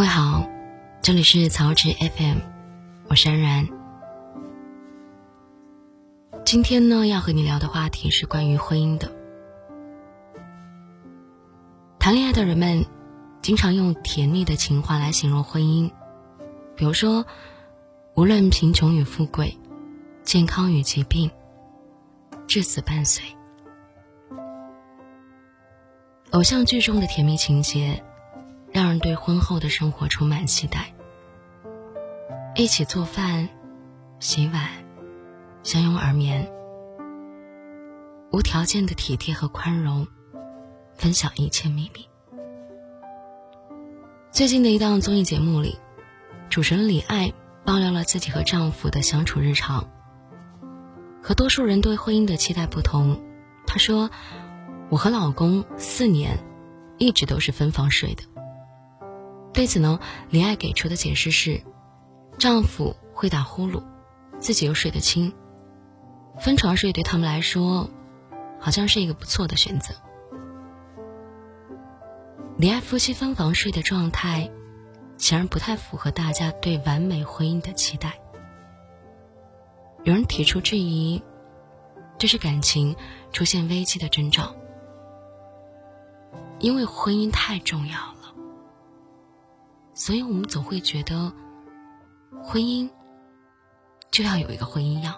各位好，这里是曹植 FM，我是安然。今天呢，要和你聊的话题是关于婚姻的。谈恋爱的人们经常用甜蜜的情话来形容婚姻，比如说，无论贫穷与富贵，健康与疾病，至死伴随。偶像剧中的甜蜜情节，让人对婚后的生活充满期待。一起做饭、洗碗，相拥而眠，无条件的体贴和宽容，分享一切秘密。最近的一档综艺节目里，主持人李艾爆料了自己和丈夫的相处日常。和多数人对婚姻的期待不同，她说。我和老公四年，一直都是分房睡的。对此呢，李爱给出的解释是：丈夫会打呼噜，自己又睡得轻，分床睡对他们来说，好像是一个不错的选择。李爱夫妻分房睡的状态，显然不太符合大家对完美婚姻的期待。有人提出质疑，这是感情出现危机的征兆。因为婚姻太重要了，所以我们总会觉得，婚姻就要有一个婚姻样。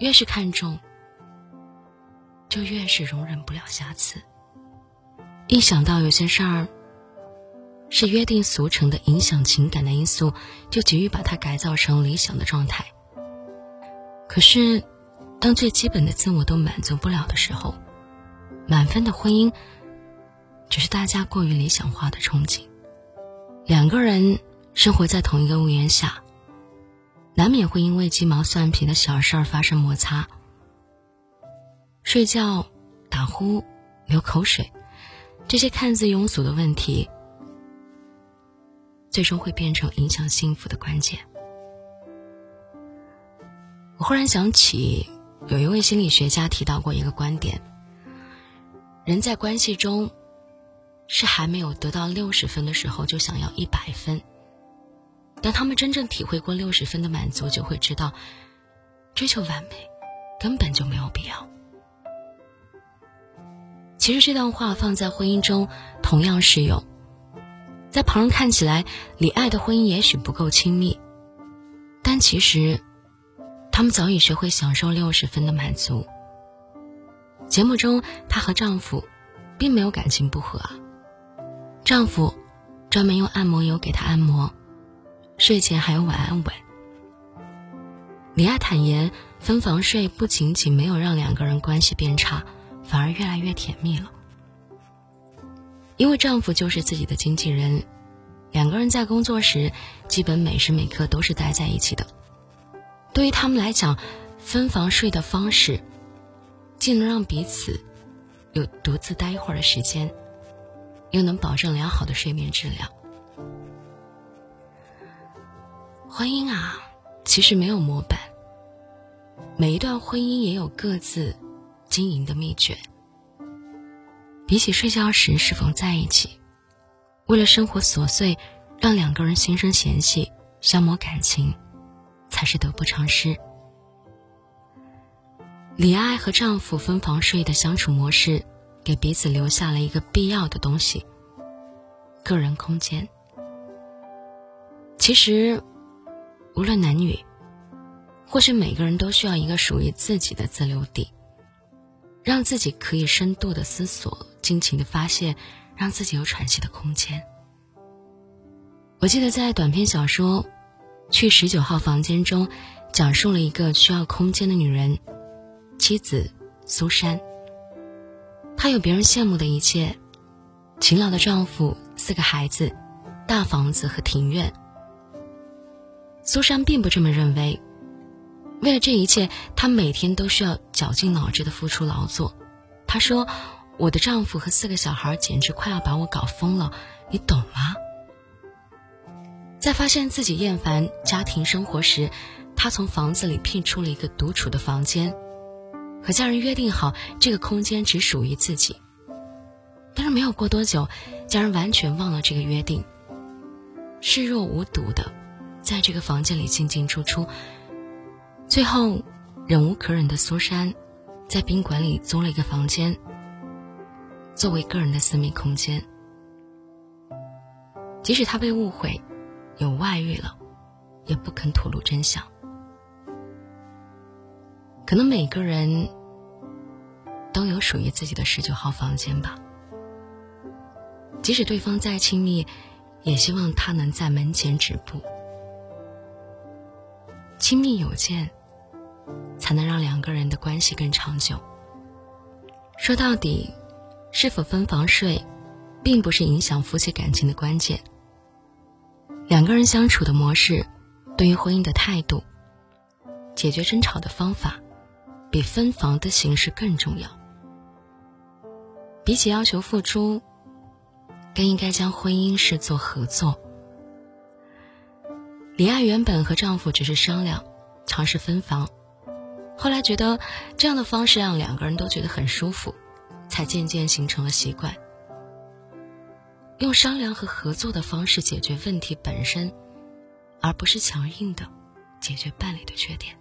越是看重，就越是容忍不了瑕疵。一想到有些事儿是约定俗成的、影响情感的因素，就急于把它改造成理想的状态。可是，当最基本的自我都满足不了的时候，满分的婚姻，只是大家过于理想化的憧憬。两个人生活在同一个屋檐下，难免会因为鸡毛蒜皮的小事儿发生摩擦。睡觉、打呼、流口水，这些看似庸俗的问题，最终会变成影响幸福的关键。我忽然想起，有一位心理学家提到过一个观点。人在关系中，是还没有得到六十分的时候就想要一百分。当他们真正体会过六十分的满足，就会知道，追求完美根本就没有必要。其实这段话放在婚姻中同样适用。在旁人看起来，李爱的婚姻也许不够亲密，但其实，他们早已学会享受六十分的满足。节目中，她和丈夫并没有感情不和啊。丈夫专门用按摩油给她按摩，睡前还有晚安吻。李爱坦言，分房睡不仅仅没有让两个人关系变差，反而越来越甜蜜了。因为丈夫就是自己的经纪人，两个人在工作时基本每时每刻都是待在一起的。对于他们来讲，分房睡的方式。既能让彼此有独自待一会儿的时间，又能保证良好的睡眠质量。婚姻啊，其实没有模板，每一段婚姻也有各自经营的秘诀。比起睡觉时是否在一起，为了生活琐碎让两个人心生嫌隙、消磨感情，才是得不偿失。李爱和丈夫分房睡的相处模式，给彼此留下了一个必要的东西——个人空间。其实，无论男女，或许每个人都需要一个属于自己的自留地，让自己可以深度的思索、尽情的发泄，让自己有喘息的空间。我记得在短篇小说《去十九号房间》中，讲述了一个需要空间的女人。妻子苏珊，她有别人羡慕的一切：勤劳的丈夫、四个孩子、大房子和庭院。苏珊并不这么认为。为了这一切，她每天都需要绞尽脑汁的付出劳作。她说：“我的丈夫和四个小孩简直快要把我搞疯了，你懂吗？”在发现自己厌烦家庭生活时，她从房子里辟出了一个独处的房间。和家人约定好，这个空间只属于自己。但是没有过多久，家人完全忘了这个约定，视若无睹的在这个房间里进进出出。最后，忍无可忍的苏珊，在宾馆里租了一个房间，作为个人的私密空间。即使他被误会，有外遇了，也不肯吐露真相。可能每个人都有属于自己的十九号房间吧。即使对方再亲密，也希望他能在门前止步。亲密有间，才能让两个人的关系更长久。说到底，是否分房睡，并不是影响夫妻感情的关键。两个人相处的模式，对于婚姻的态度，解决争吵的方法，比分房的形式更重要。比起要求付出。更应该将婚姻视作合作。李爱原本和丈夫只是商量，尝试分房，后来觉得这样的方式让两个人都觉得很舒服，才渐渐形成了习惯。用商量和合作的方式解决问题本身，而不是强硬的解决伴侣的缺点。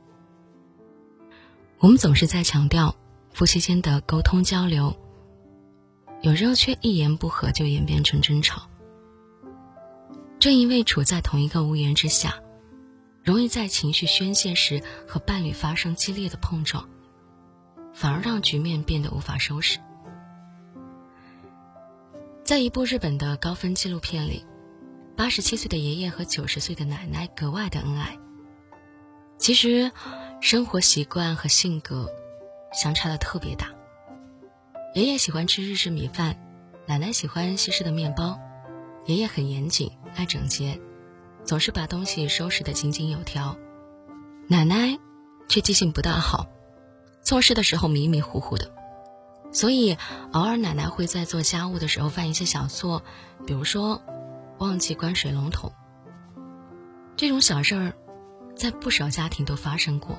我们总是在强调夫妻间的沟通交流。有时候却一言不合就演变成争吵。正因为处在同一个屋檐之下，容易在情绪宣泄时和伴侣发生激烈的碰撞，反而让局面变得无法收拾。在一部日本的高分纪录片里，八十七岁的爷爷和九十岁的奶奶格外的恩爱。其实，生活习惯和性格相差的特别大。爷爷喜欢吃日式米饭，奶奶喜欢西式的面包。爷爷很严谨，爱整洁，总是把东西收拾得井井有条。奶奶却记性不大好，做事的时候迷迷糊糊的，所以偶尔奶奶会在做家务的时候犯一些小错，比如说忘记关水龙头。这种小事儿，在不少家庭都发生过，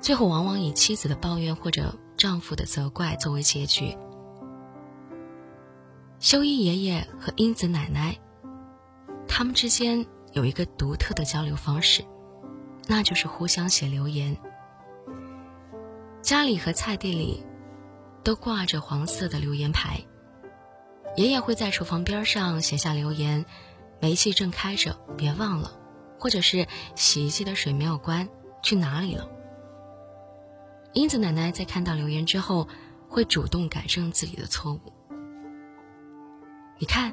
最后往往以妻子的抱怨或者。丈夫的责怪作为结局。修一爷爷和英子奶奶，他们之间有一个独特的交流方式，那就是互相写留言。家里和菜地里都挂着黄色的留言牌，爷爷会在厨房边上写下留言：“煤气正开着，别忘了。”或者是“洗衣机的水没有关，去哪里了？”英子奶奶在看到留言之后，会主动改正自己的错误。你看，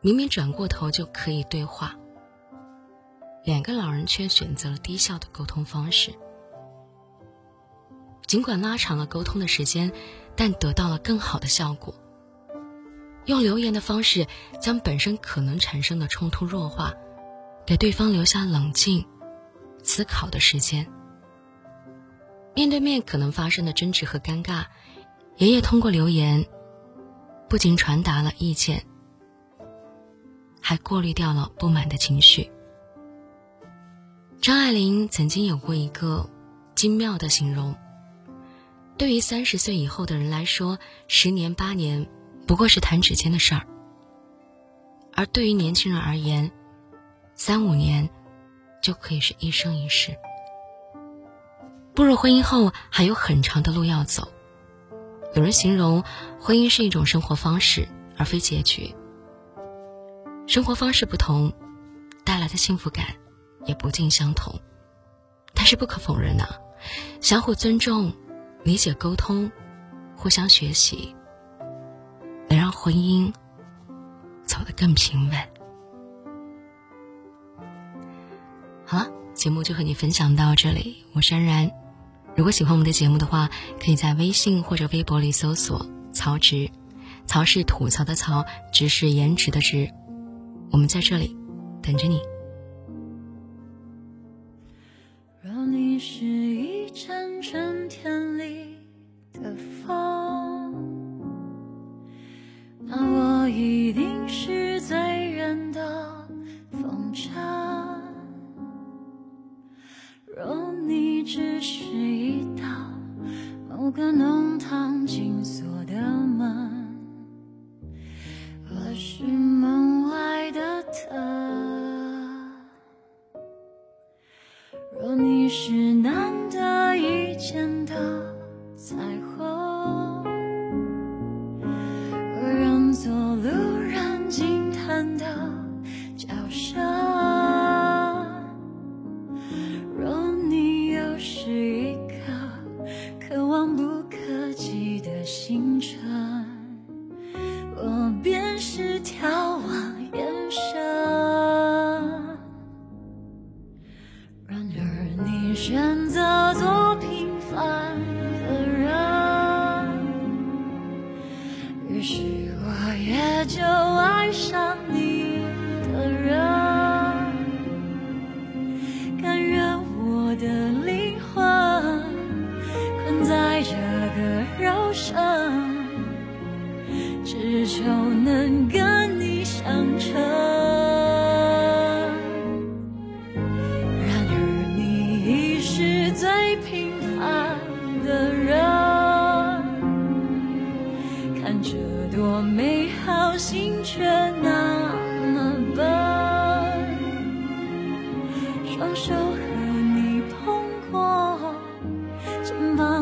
明明转过头就可以对话，两个老人却选择了低效的沟通方式。尽管拉长了沟通的时间，但得到了更好的效果。用留言的方式将本身可能产生的冲突弱化，给对方留下冷静思考的时间。面对面可能发生的争执和尴尬，爷爷通过留言，不仅传达了意见，还过滤掉了不满的情绪。张爱玲曾经有过一个精妙的形容：对于三十岁以后的人来说，十年八年不过是弹指间的事儿；而对于年轻人而言，三五年就可以是一生一世。步入婚姻后还有很长的路要走。有人形容婚姻是一种生活方式，而非结局。生活方式不同，带来的幸福感也不尽相同。但是不可否认啊，相互尊重、理解、沟通、互相学习，能让婚姻走得更平稳。好了，节目就和你分享到这里，我是安然。如果喜欢我们的节目的话，可以在微信或者微博里搜索“曹植”，曹是吐槽的曹，植是颜值的植。我们在这里等着你。若你是一阵若你是生只求能跟你相衬然而你已是最平凡的人看着多美好心却那么笨。双手和你碰过肩膀